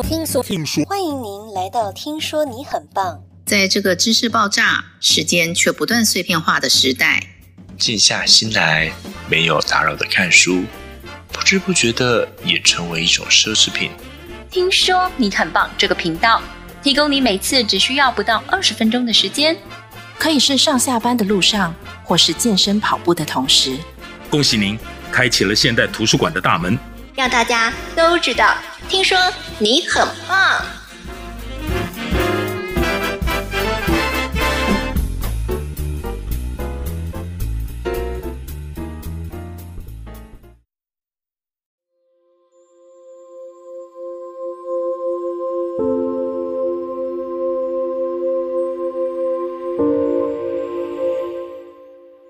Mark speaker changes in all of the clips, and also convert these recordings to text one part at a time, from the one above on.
Speaker 1: 说，听说，听说，欢迎您来到《听说你很棒》。
Speaker 2: 在这个知识爆炸、时间却不断碎片化的时代，
Speaker 3: 静下心来，没有打扰的看书，不知不觉的也成为一种奢侈品。
Speaker 4: 听说你很棒，这个频道提供你每次只需要不到二十分钟的时间，
Speaker 5: 可以是上下班的路上，或是健身跑步的同时。
Speaker 6: 恭喜您，开启了现代图书馆的大门。
Speaker 4: 让大家都知道，听说你很棒。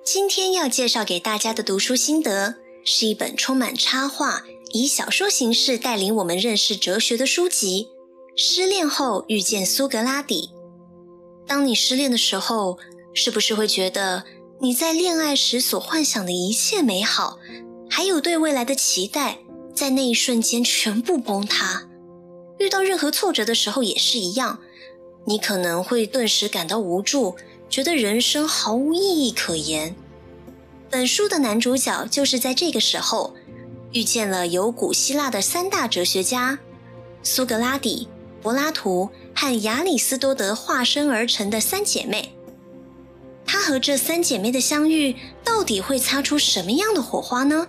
Speaker 4: 今天要介绍给大家的读书心得，是一本充满插画，以小说形式带领我们认识哲学的书籍《失恋后遇见苏格拉底》。当你失恋的时候，是不是会觉得你在恋爱时所幻想的一切美好，还有对未来的期待，在那一瞬间全部崩塌？遇到任何挫折的时候也是一样，你可能会顿时感到无助，觉得人生毫无意义可言。本书的男主角就是在这个时候。遇见了由古希腊的三大哲学家苏格拉底、柏拉图和亚里斯多德化身而成的三姐妹。他和这三姐妹的相遇，到底会擦出什么样的火花呢？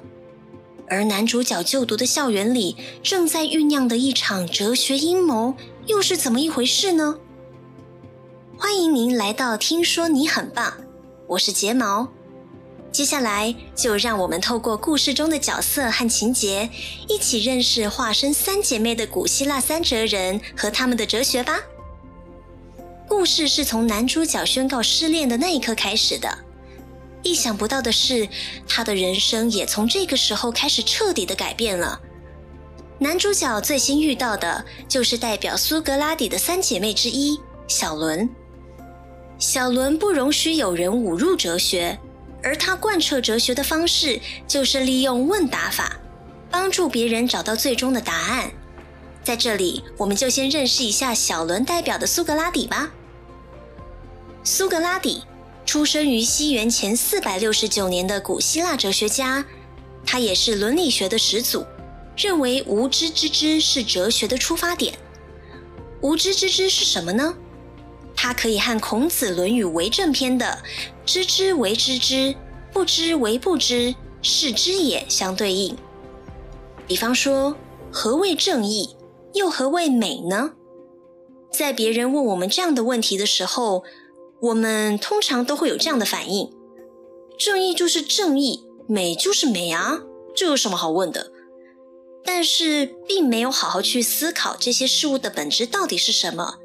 Speaker 4: 而男主角就读的校园里，正在酝酿的一场哲学阴谋，又是怎么一回事呢？欢迎您来到听说你很棒，我是睫毛。接下来，就让我们透过故事中的角色和情节，一起认识化身三姐妹的古希腊三哲人和他们的哲学吧。故事是从男主角宣告失恋的那一刻开始的。意想不到的是，他的人生也从这个时候开始彻底的改变了。男主角最先遇到的就是代表苏格拉底的三姐妹之一小伦。小伦不容许有人侮辱哲学。而他贯彻哲学的方式，就是利用问答法，帮助别人找到最终的答案。在这里，我们就先认识一下小伦代表的苏格拉底吧。苏格拉底出生于西元前四百六十九年的古希腊哲学家，他也是伦理学的始祖，认为无知之知是哲学的出发点。无知之知是什么呢？它可以和孔子《论语为政篇》的“知之为知之，不知为不知，是知也”相对应。比方说，何谓正义？又何谓美呢？在别人问我们这样的问题的时候，我们通常都会有这样的反应：正义就是正义，美就是美啊，这有什么好问的？但是，并没有好好去思考这些事物的本质到底是什么。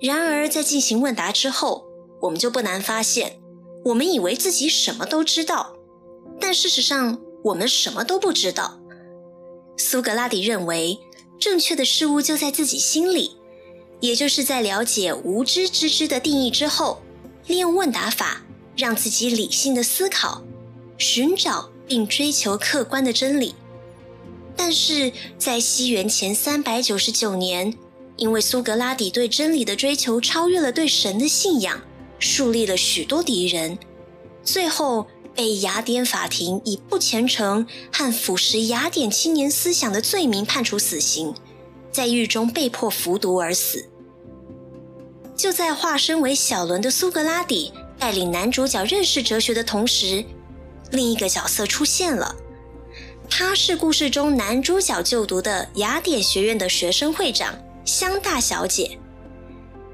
Speaker 4: 然而，在进行问答之后，我们就不难发现，我们以为自己什么都知道，但事实上，我们什么都不知道。苏格拉底认为，正确的事物就在自己心里，也就是在了解无知之知的定义之后，利用问答法，让自己理性的思考，寻找并追求客观的真理。但是在西元前三百九十九年，因为苏格拉底对真理的追求超越了对神的信仰，树立了许多敌人，最后被雅典法庭以不虔诚和腐蚀雅典青年思想的罪名判处死刑，在狱中被迫服毒而死。就在化身为小伦的苏格拉底带领男主角认识哲学的同时，另一个角色出现了，他是故事中男主角就读的雅典学院的学生会长。香大小姐，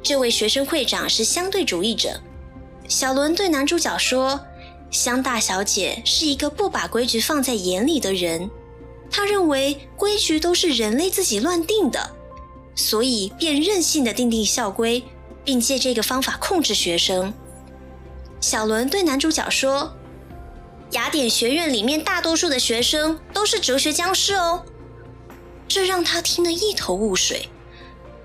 Speaker 4: 这位学生会长是相对主义者。小伦对男主角说：“香大小姐是一个不把规矩放在眼里的人，她认为规矩都是人类自己乱定的，所以便任性的订定校规，并借这个方法控制学生。”小伦对男主角说：“雅典学院里面大多数的学生都是哲学僵尸哦。”这让他听得一头雾水。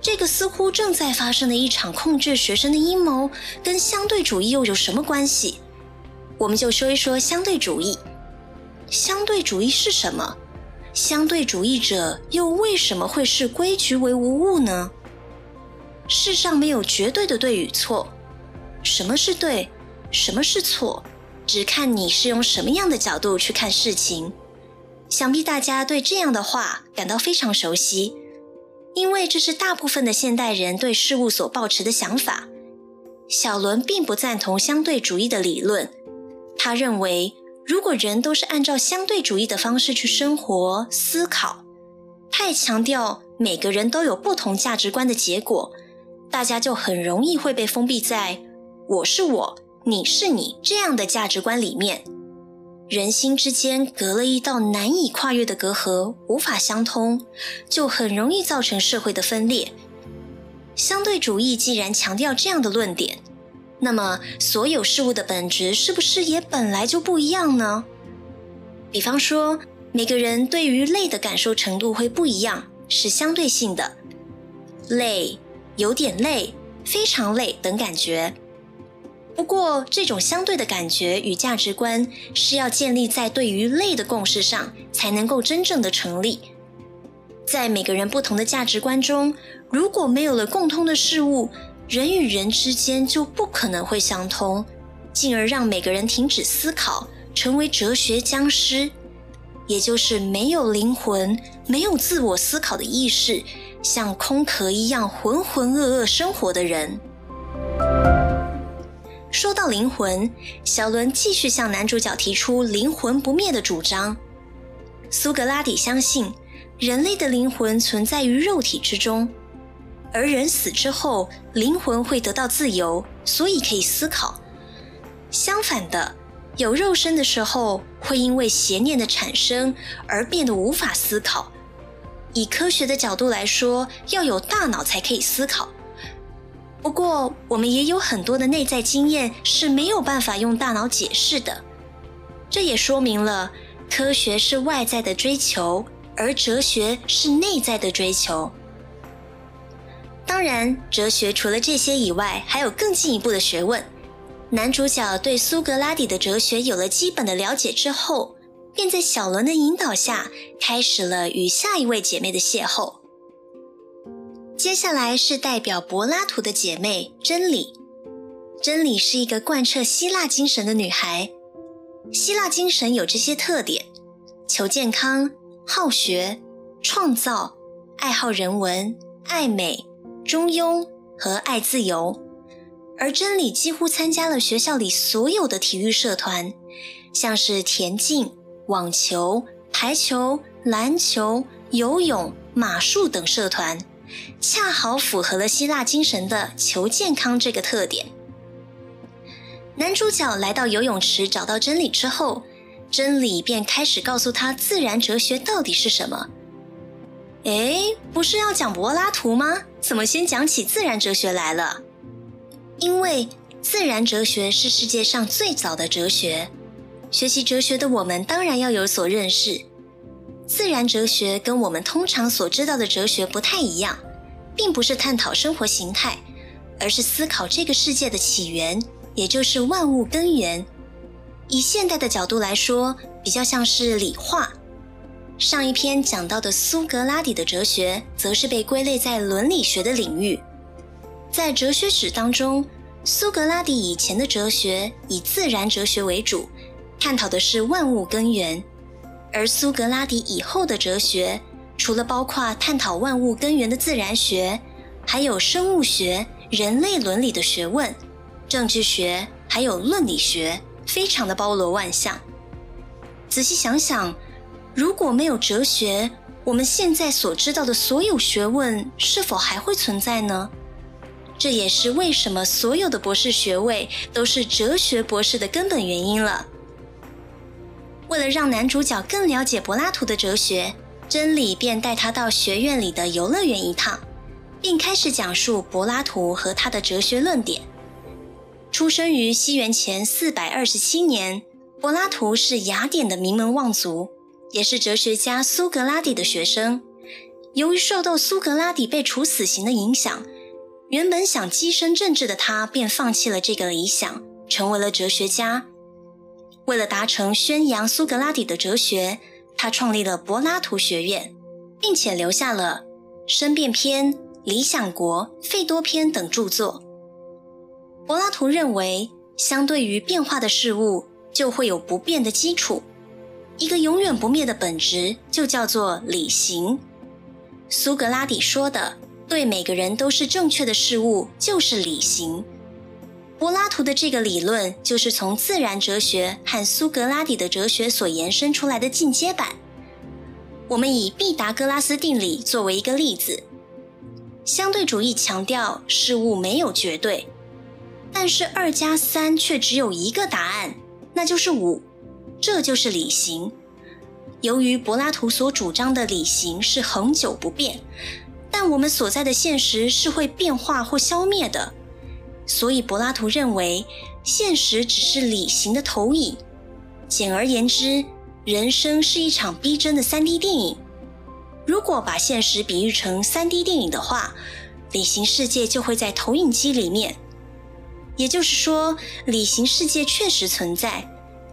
Speaker 4: 这个似乎正在发生的一场控制学生的阴谋，跟相对主义又有什么关系？我们就说一说相对主义。相对主义是什么？相对主义者又为什么会视规矩为无物呢？世上没有绝对的对与错，什么是对，什么是错，只看你是用什么样的角度去看事情。想必大家对这样的话感到非常熟悉，因为这是大部分的现代人对事物所抱持的想法。小伦并不赞同相对主义的理论，他认为，如果人都是按照相对主义的方式去生活、思考，太强调每个人都有不同价值观的结果，大家就很容易会被封闭在“我是我，你是你”这样的价值观里面，人心之间隔了一道难以跨越的隔阂，无法相通，就很容易造成社会的分裂。相对主义既然强调这样的论点，那么所有事物的本质是不是也本来就不一样呢？比方说，每个人对于累的感受程度会不一样，是相对性的。累、有点累、非常累等感觉。不过，这种相对的感觉与价值观是要建立在对于类的共识上，才能够真正的成立。在每个人不同的价值观中，如果没有了共通的事物，人与人之间就不可能会相通，进而让每个人停止思考，成为哲学僵尸，也就是没有灵魂、没有自我思考的意识，像空壳一样浑浑噩噩生活的人。说到灵魂，小伦继续向男主角提出灵魂不灭的主张。苏格拉底相信。人类的灵魂存在于肉体之中，而人死之后，灵魂会得到自由，所以可以思考。相反的，有肉身的时候，会因为邪念的产生而变得无法思考。以科学的角度来说，要有大脑才可以思考。不过，我们也有很多的内在经验是没有办法用大脑解释的。这也说明了，科学是外在的追求。而哲学是内在的追求。当然，哲学除了这些以外，还有更进一步的学问。男主角对苏格拉底的哲学有了基本的了解之后，便在小伦的引导下，开始了与下一位姐妹的邂逅。接下来是代表柏拉图的姐妹真理。真理是一个贯彻希腊精神的女孩。希腊精神有这些特点：求健康。好学、创造、爱好人文、爱美、中庸和爱自由，而真理几乎参加了学校里所有的体育社团，像是田径、网球、排球、篮球、游泳、马术等社团，恰好符合了希腊精神的求健康这个特点。男主角来到游泳池找到真理之后。真理便开始告诉他自然哲学到底是什么。诶，不是要讲柏拉图吗？怎么先讲起自然哲学来了？因为自然哲学是世界上最早的哲学，学习哲学的我们当然要有所认识。自然哲学跟我们通常所知道的哲学不太一样，并不是探讨生活形态，而是思考这个世界的起源，也就是万物根源。以现代的角度来说，比较像是理化。上一篇讲到的苏格拉底的哲学，则是被归类在伦理学的领域。在哲学史当中，苏格拉底以前的哲学以自然哲学为主，探讨的是万物根源；而苏格拉底以后的哲学，除了包括探讨万物根源的自然学，还有生物学、人类伦理的学问、政治学，还有论理学。非常的包罗万象。仔细想想，如果没有哲学，我们现在所知道的所有学问是否还会存在呢？这也是为什么所有的博士学位都是哲学博士的根本原因了。为了让男主角更了解柏拉图的哲学，真理便带他到学院里的游乐园一趟，并开始讲述柏拉图和他的哲学论点。出生于西元前四百二十七年，柏拉图是雅典的名门望族，也是哲学家苏格拉底的学生。由于受到苏格拉底被处死刑的影响，原本想跻身政治的他便放弃了这个理想，成为了哲学家。为了达成宣扬苏格拉底的哲学，他创立了柏拉图学院，并且留下了《申辩篇》《理想国》《费多篇》等著作。柏拉图认为，相对于变化的事物，就会有不变的基础。一个永远不灭的本质，就叫做理型。苏格拉底说的“对每个人都是正确的事物”，就是理型。柏拉图的这个理论，就是从自然哲学和苏格拉底的哲学所延伸出来的进阶版。我们以毕达哥拉斯定理作为一个例子。相对主义强调事物没有绝对，但是二加三却只有一个答案，那就是五，这就是理型。由于柏拉图所主张的理型是恒久不变，但我们所在的现实是会变化或消灭的。所以，柏拉图认为现实只是理型的投影。简而言之，人生是一场逼真的 3D 电影。如果把现实比喻成 3D 电影的话，理型世界就会在投影机里面。也就是说，理型世界确实存在，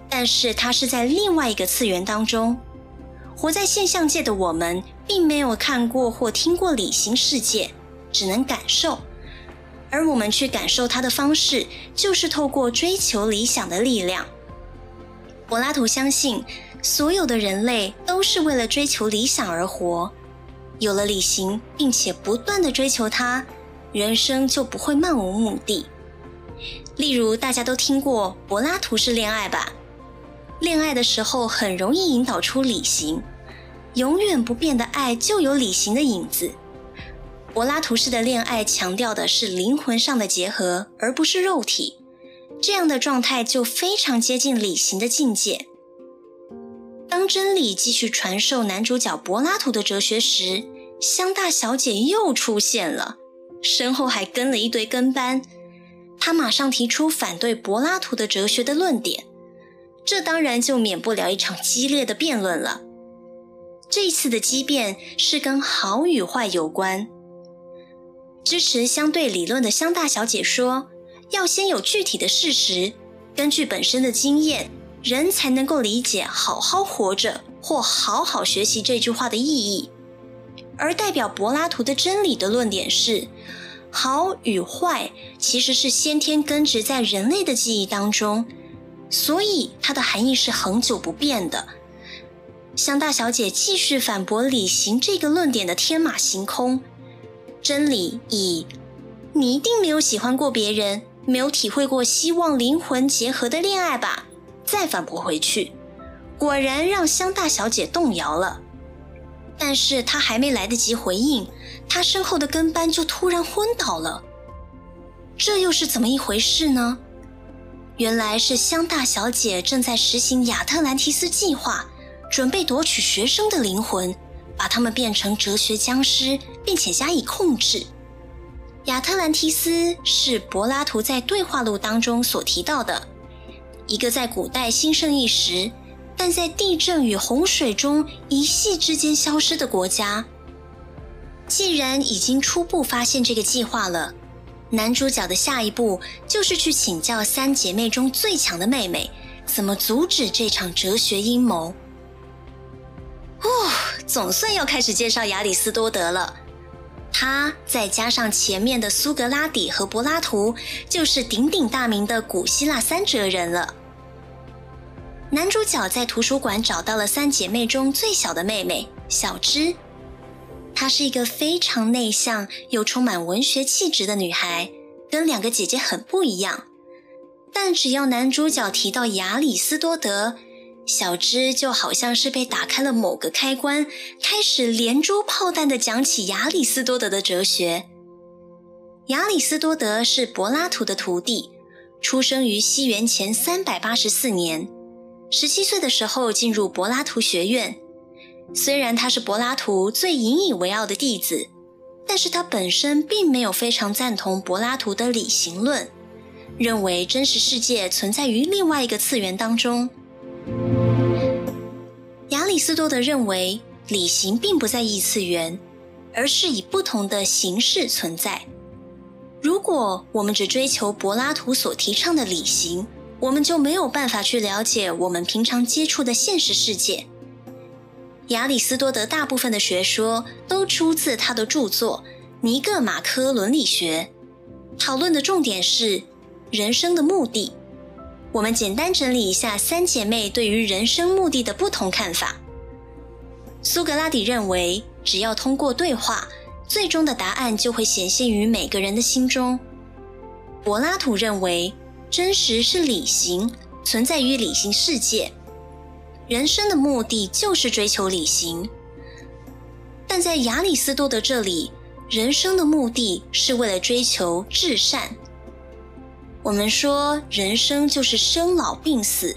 Speaker 4: 但是它是在另外一个次元当中。活在现象界的我们，并没有看过或听过理型世界，只能感受。而我们去感受它的方式，就是透过追求理想的力量。柏拉图相信，所有的人类都是为了追求理想而活。有了理性，并且不断的追求它，人生就不会漫无目的。例如，大家都听过柏拉图式恋爱吧？恋爱的时候很容易引导出理性，永远不变的爱就有理性的影子。柏拉图式的恋爱强调的是灵魂上的结合，而不是肉体。这样的状态就非常接近理性的境界。当真理继续传授男主角柏拉图的哲学时，香大小姐又出现了，身后还跟了一堆跟班。她马上提出反对柏拉图的哲学的论点，这当然就免不了一场激烈的辩论了。这次的激辩是跟好与坏有关。支持相对理论的香大小姐说：“要先有具体的事实，根据本身的经验，人才能够理解‘好好活着’或‘好好学习’这句话的意义。”而代表柏拉图的真理的论点是：“好与坏其实是先天根植在人类的记忆当中，所以它的含义是恒久不变的。”香大小姐继续反驳理行这个论点的天马行空。真理以你一定没有喜欢过别人，没有体会过希望灵魂结合的恋爱吧？再反驳回去，果然让香大小姐动摇了。但是她还没来得及回应，她身后的跟班就突然昏倒了。这又是怎么一回事呢？原来是香大小姐正在实行亚特兰提斯计划，准备夺取学生的灵魂。把他们变成哲学僵尸，并且加以控制。亚特兰提斯是柏拉图在对话录当中所提到的一个在古代兴盛一时，但在地震与洪水中一夕之间消失的国家。既然已经初步发现这个计划了，男主角的下一步就是去请教三姐妹中最强的妹妹，怎么阻止这场哲学阴谋。哦，总算要开始介绍亚里斯多德了。他再加上前面的苏格拉底和柏拉图，就是鼎鼎大名的古希腊三哲人了。男主角在图书馆找到了三姐妹中最小的妹妹小芝，她是一个非常内向又充满文学气质的女孩，跟两个姐姐很不一样。但只要男主角提到亚里斯多德，小芝就好像是被打开了某个开关，开始连珠炮弹地讲起亚里斯多德的哲学。亚里斯多德是柏拉图的徒弟，出生于西元前三百八十四年，十七岁的时候进入柏拉图学院。虽然他是柏拉图最引以为傲的弟子，但是他本身并没有非常赞同柏拉图的理型论，认为真实世界存在于另外一个次元当中。亚里斯多德认为，理型并不在异次元，而是以不同的形式存在。如果我们只追求柏拉图所提倡的理型，我们就没有办法去了解我们平常接触的现实世界。亚里斯多德大部分的学说都出自他的著作《尼各马科伦理学》，讨论的重点是人生的目的。我们简单整理一下三姐妹对于人生目的的不同看法。苏格拉底认为，只要通过对话，最终的答案就会显现于每个人的心中。柏拉图认为，真实是理性，存在于理性世界。人生的目的就是追求理性，但在亚里斯多德这里，人生的目的是为了追求至善。我们说，人生就是生老病死，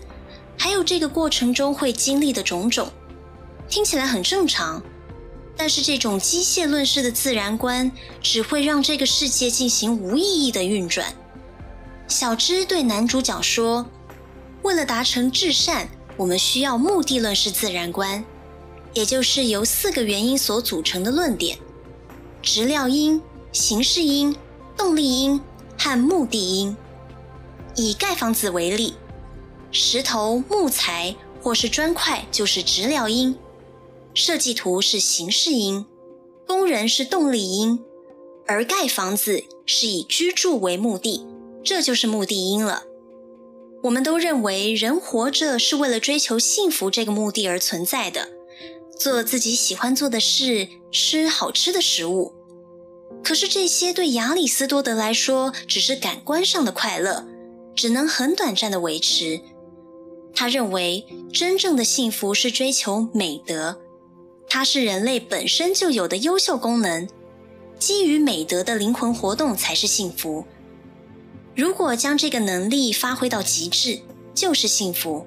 Speaker 4: 还有这个过程中会经历的种种，听起来很正常。但是这种机械论式的自然观，只会让这个世界进行无意义的运转。小芝对男主角说：“为了达成至善。”我们需要目的论式自然观，也就是由四个原因所组成的论点：质料因、形式因、动力因和目的因。以盖房子为例，石头、木材或是砖块就是直料因，设计图是形式因，工人是动力因，而盖房子是以居住为目的，这就是目的因了。我们都认为人活着是为了追求幸福这个目的而存在的，做自己喜欢做的事，吃好吃的食物。可是这些对亚里斯多德来说只是感官上的快乐，只能很短暂的维持。他认为真正的幸福是追求美德，它是人类本身就有的优秀功能，基于美德的灵魂活动才是幸福。如果将这个能力发挥到极致，就是幸福，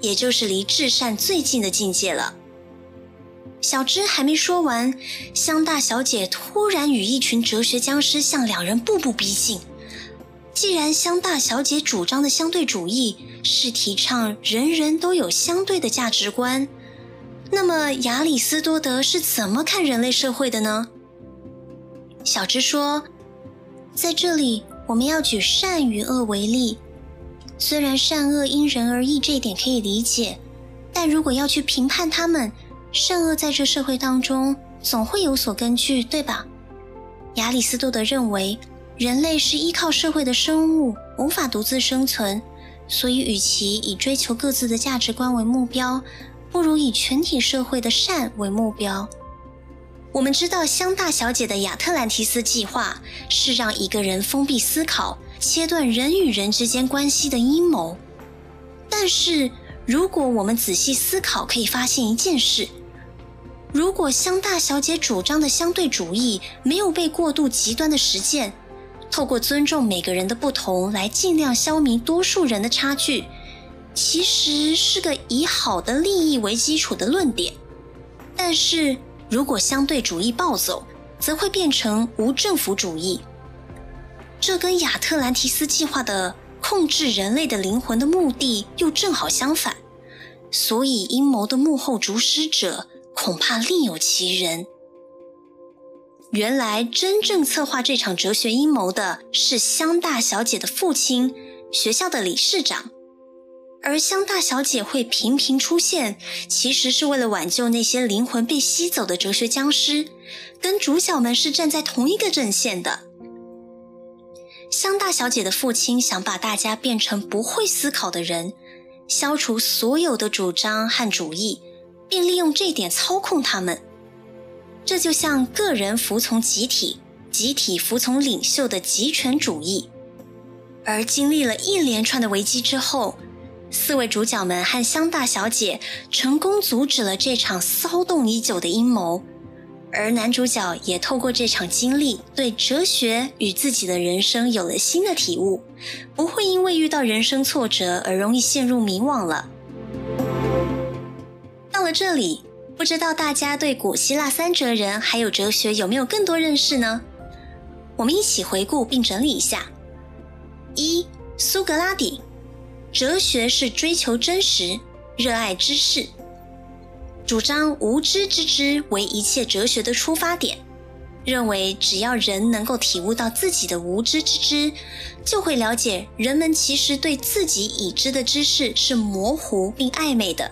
Speaker 4: 也就是离至善最近的境界了。小芝还没说完，香大小姐突然与一群哲学僵尸向两人步步逼近。既然香大小姐主张的相对主义是提倡人人都有相对的价值观，那么亚里斯多德是怎么看人类社会的呢？小芝说，在这里。我们要举善与恶为例，虽然善恶因人而异这一点可以理解，但如果要去评判他们，善恶在这社会当中总会有所根据，对吧？亚里斯多德认为，人类是依靠社会的生物，无法独自生存，所以与其以追求各自的价值观为目标，不如以全体社会的善为目标。我们知道香大小姐的亚特兰提斯计划是让一个人封闭思考、切断人与人之间关系的阴谋。但是，如果我们仔细思考，可以发现一件事：如果香大小姐主张的相对主义没有被过度极端的实践，透过尊重每个人的不同来尽量消弭多数人的差距，其实是个以好的利益为基础的论点。但是，如果相对主义暴走，则会变成无政府主义。这跟亚特兰提斯计划的控制人类的灵魂的目的又正好相反。所以，阴谋的幕后主使者恐怕另有其人。原来，真正策划这场哲学阴谋的是香大小姐的父亲，学校的理事长。而香大小姐会频频出现，其实是为了挽救那些灵魂被吸走的哲学僵尸，跟主角们是站在同一个阵线的。香大小姐的父亲想把大家变成不会思考的人，消除所有的主张和主义，并利用这点操控他们。这就像个人服从集体，集体服从领袖的极权主义。而经历了一连串的危机之后，四位主角们和香大小姐成功阻止了这场骚动已久的阴谋，而男主角也透过这场经历，对哲学与自己的人生有了新的体悟，不会因为遇到人生挫折而容易陷入迷惘了。到了这里，不知道大家对古希腊三哲人还有哲学有没有更多认识呢？我们一起回顾并整理一下：一、苏格拉底。哲学是追求真实，热爱知识，主张无知之知为一切哲学的出发点，认为只要人能够体悟到自己的无知之知，就会了解人们其实对自己已知的知识是模糊并暧昧的。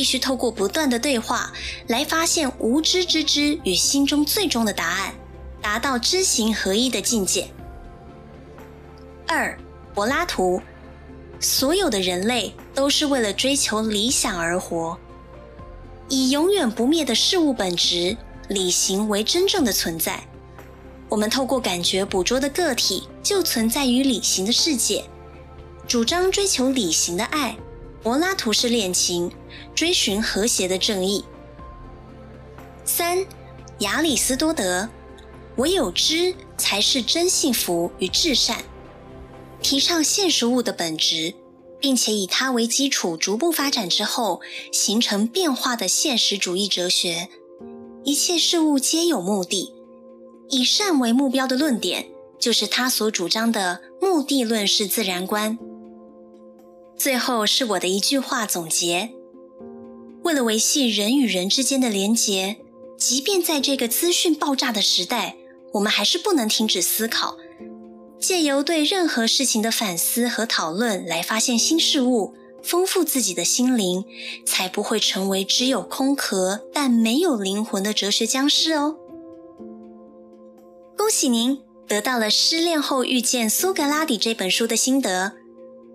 Speaker 4: 必须透过不断的对话来发现无知之知与心中最终的答案，达到知行合一的境界。二，柏拉图，所有的人类都是为了追求理想而活，以永远不灭的事物本质理行为真正的存在。我们透过感觉捕捉的个体，就存在于理型的世界。主张追求理型的爱，柏拉图式恋情，追寻和谐的正义。三，亚里斯多德，唯有知才是真幸福与至善，提倡现实物的本质，并且以它为基础逐步发展之后，形成变化的现实主义哲学。一切事物皆有目的。以善为目标的论点，就是他所主张的目的论式自然观。最后是我的一句话总结：为了维系人与人之间的连结，即便在这个资讯爆炸的时代，我们还是不能停止思考，借由对任何事情的反思和讨论来发现新事物，丰富自己的心灵，才不会成为只有空壳但没有灵魂的哲学僵尸哦。恭喜您得到了《失恋后遇见苏格拉底》这本书的心得。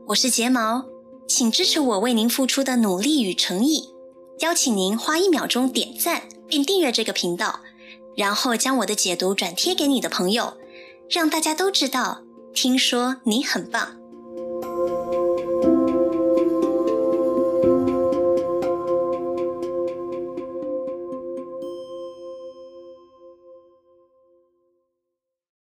Speaker 4: 我是睫毛，请支持我为您付出的努力与诚意。邀请您花一秒钟点赞并订阅这个频道，然后将我的解读转贴给你的朋友，让大家都知道。听说你很棒。